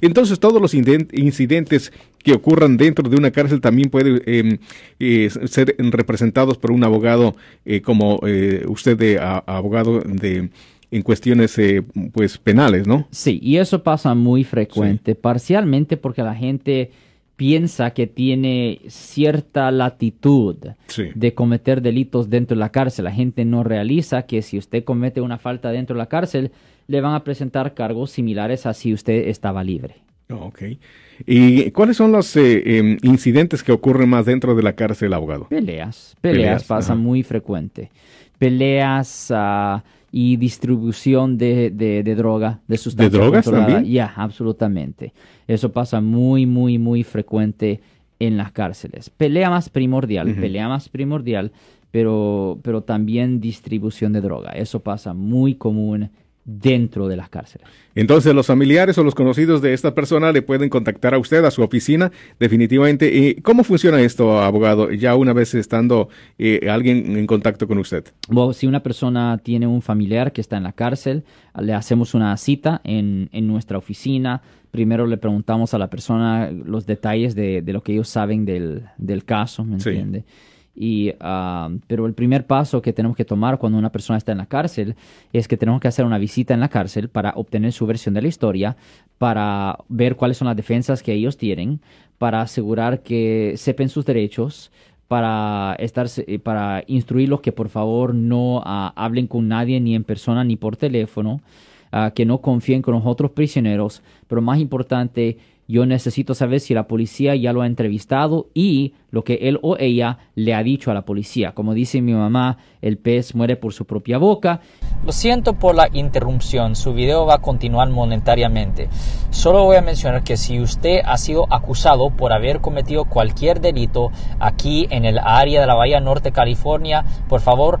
Entonces, todos los incidentes que ocurran dentro de una cárcel también pueden em, eh, ser representados por un abogado eh, como eh, usted de abogado de en cuestiones pues penales, ¿no? Sí, y eso pasa muy frecuente, parcialmente porque la gente piensa que tiene cierta latitud de cometer delitos dentro de la cárcel. La gente no realiza que si usted comete una falta dentro de la cárcel, le van a presentar cargos similares a si usted estaba libre. Oh, ok. ¿Y cuáles son los eh, em, incidentes que ocurren más dentro de la cárcel, abogado? Peleas. Peleas, pasa muy frecuente. Peleas uh, y distribución de, de, droga, de sustancias. ¿De drogas también? Ya, absolutamente. Eso pasa muy, muy, muy frecuente en las cárceles. Pelea más primordial, pelea más primordial, pero, pero también distribución de droga. Eso pasa muy común dentro de las cárceles. Entonces, los familiares o los conocidos de esta persona le pueden contactar a usted, a su oficina, definitivamente. ¿Y ¿Cómo funciona esto, abogado, ya una vez estando eh, alguien en contacto con usted? Bueno, si una persona tiene un familiar que está en la cárcel, le hacemos una cita en, en nuestra oficina. Primero le preguntamos a la persona los detalles de, de lo que ellos saben del, del caso, ¿me entiende? Y, ah, pero el primer paso que tenemos que tomar cuando una persona está en la cárcel es que tenemos que hacer una visita en la cárcel para obtener su versión de la historia, para ver cuáles son las defensas que ellos tienen, para asegurar que sepan sus derechos, para estar para instruirlos que por favor no ah, hablen con nadie ni en persona ni por teléfono, ah, que no confíen con los otros prisioneros, pero más importante yo necesito saber si la policía ya lo ha entrevistado y lo que él o ella le ha dicho a la policía. Como dice mi mamá, el pez muere por su propia boca. Lo siento por la interrupción, su video va a continuar monetariamente. Solo voy a mencionar que si usted ha sido acusado por haber cometido cualquier delito aquí en el área de la Bahía Norte, California, por favor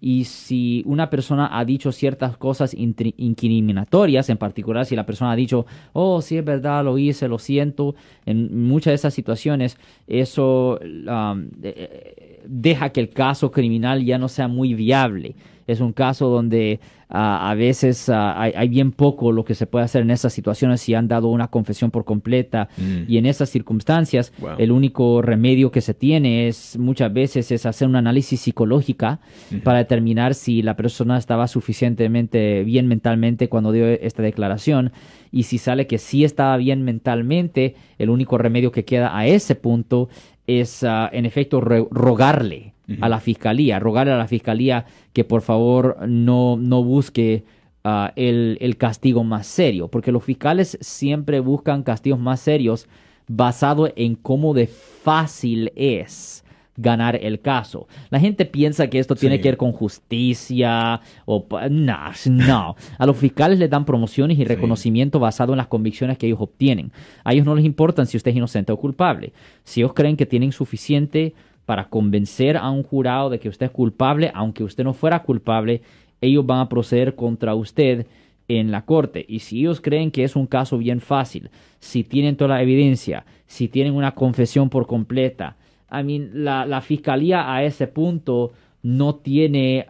Y si una persona ha dicho ciertas cosas incriminatorias, en particular si la persona ha dicho, oh, sí es verdad, lo hice, lo siento, en muchas de esas situaciones, eso um, eh, deja que el caso criminal ya no sea muy viable. Es un caso donde ah, a veces ah, hay, bien poco lo que se puede hacer en esas situaciones si han dado una confesión por completa mm. y en esas circunstancias el único remedio que se tiene es muchas veces es hacer un análisis psicológica para determinar si la persona estaba suficientemente bien mentalmente cuando dio esta declaración y si sale que sí estaba bien mentalmente el único remedio que queda a ese punto es ah, en efecto rogarle a la fiscalía, rogarle a la fiscalía que por favor no, no busque ah, el, el, castigo más serio, porque los fiscales siempre buscan castigos más serios basado en cómo de fácil es ganar el caso. La gente piensa que esto tiene que ver con justicia o no, no. A los fiscales les dan promociones y reconocimiento basado en las convicciones que ellos obtienen. A ellos no les importan si usted es inocente o culpable. Si ellos creen que tienen suficiente para convencer a un jurado de que usted es culpable, aunque usted no fuera culpable, ellos van a proceder contra usted en la corte. Y si ellos creen que es un caso bien fácil, si tienen toda la evidencia, si tienen una confesión por completa, I mean, la, la fiscalía a ese punto no tiene,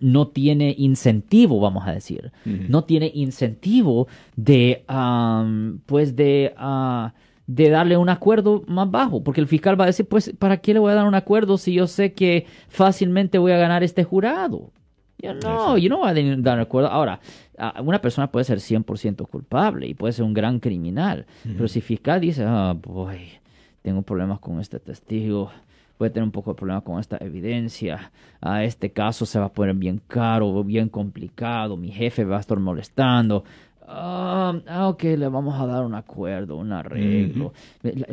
no tiene incentivo, vamos a decir, no tiene incentivo de, pues de, ah, de darle un acuerdo más bajo, porque el fiscal va a decir, pues, ¿para qué le voy a dar un acuerdo si yo sé que fácilmente voy a ganar este jurado? Yo no, yo no voy a dar un acuerdo. Ahora, una persona puede ser 100% culpable y puede ser un gran criminal, pero si el fiscal dice, ah, boy, tengo problemas con este testigo, voy a tener un poco de problemas con esta evidencia, a este caso se va a poner bien caro, bien complicado, mi jefe va a estar molestando. Ah, ah ok, le vamos a dar un acuerdo, un arreglo.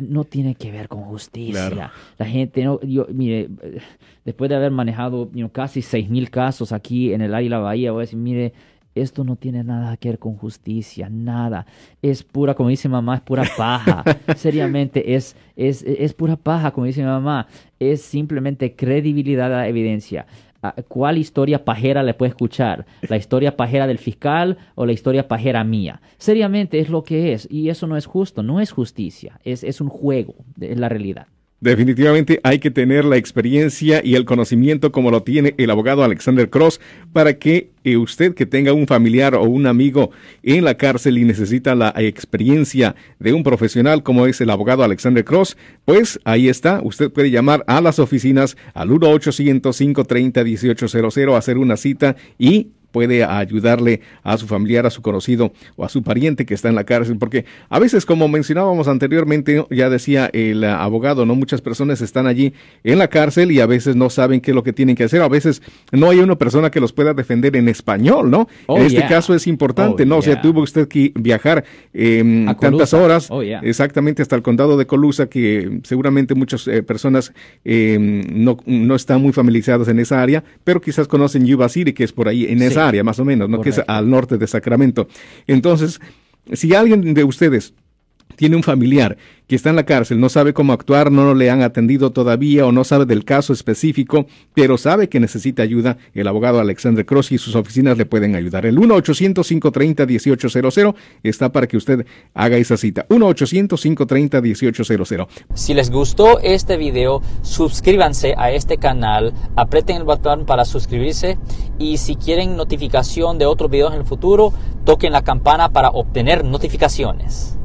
No tiene que ver con justicia. La gente, no, yo, mire, después de haber manejado casi seis mil casos aquí en el área de la Bahía, voy a decir, mire, esto no tiene nada que ver con justicia, nada. Es pura, como dice mamá, es pura paja. Seriamente, es, es, es pura paja, como dice mi mamá. Es simplemente credibilidad a la evidencia. ¿cuál historia pajera le puede escuchar? ¿La historia pajera del fiscal o la historia pajera mía? Seriamente es lo que es y eso no es justo, no es justicia, es, es un juego, es la realidad. Definitivamente hay que tener la experiencia y el conocimiento como lo tiene el abogado Alexander Cross para que eh, usted que tenga un familiar o un amigo en la cárcel y necesita la experiencia de un profesional como es el abogado Alexander Cross, pues ahí está, usted puede llamar a las oficinas al 1-800-530-1800, hacer una cita y puede ayudarle a su familiar, a su conocido o a su pariente que está en la cárcel, porque a veces, como mencionábamos anteriormente, ya decía el abogado, no muchas personas están allí en la cárcel y a veces no saben qué es lo que tienen que hacer, a veces no hay una persona que los pueda defender en español, ¿no? Oh, en este yeah. caso es importante, Oh, ¿no? O sea, tuvo usted que viajar eh, A tantas horas, Oh, yeah. exactamente hasta el condado de Colusa, que seguramente muchas eh, personas eh, no, no están muy familiarizadas en esa área, pero quizás conocen Yuba City, que es por ahí, en Sí. esa área más o menos, ¿no? Que es al norte de Sacramento. Entonces, si alguien de ustedes tiene un familiar que está en la cárcel, no sabe cómo actuar, no le han atendido todavía o no sabe del caso específico, pero sabe que necesita ayuda, el abogado Alexander Cross y sus oficinas le pueden ayudar. El 1-800-530-1800 está para que usted haga esa cita. 1-800-530-1800. Si les gustó este video, suscríbanse a este canal, aprieten el botón para suscribirse y si quieren notificación de otros videos en el futuro, toquen la campana para obtener notificaciones.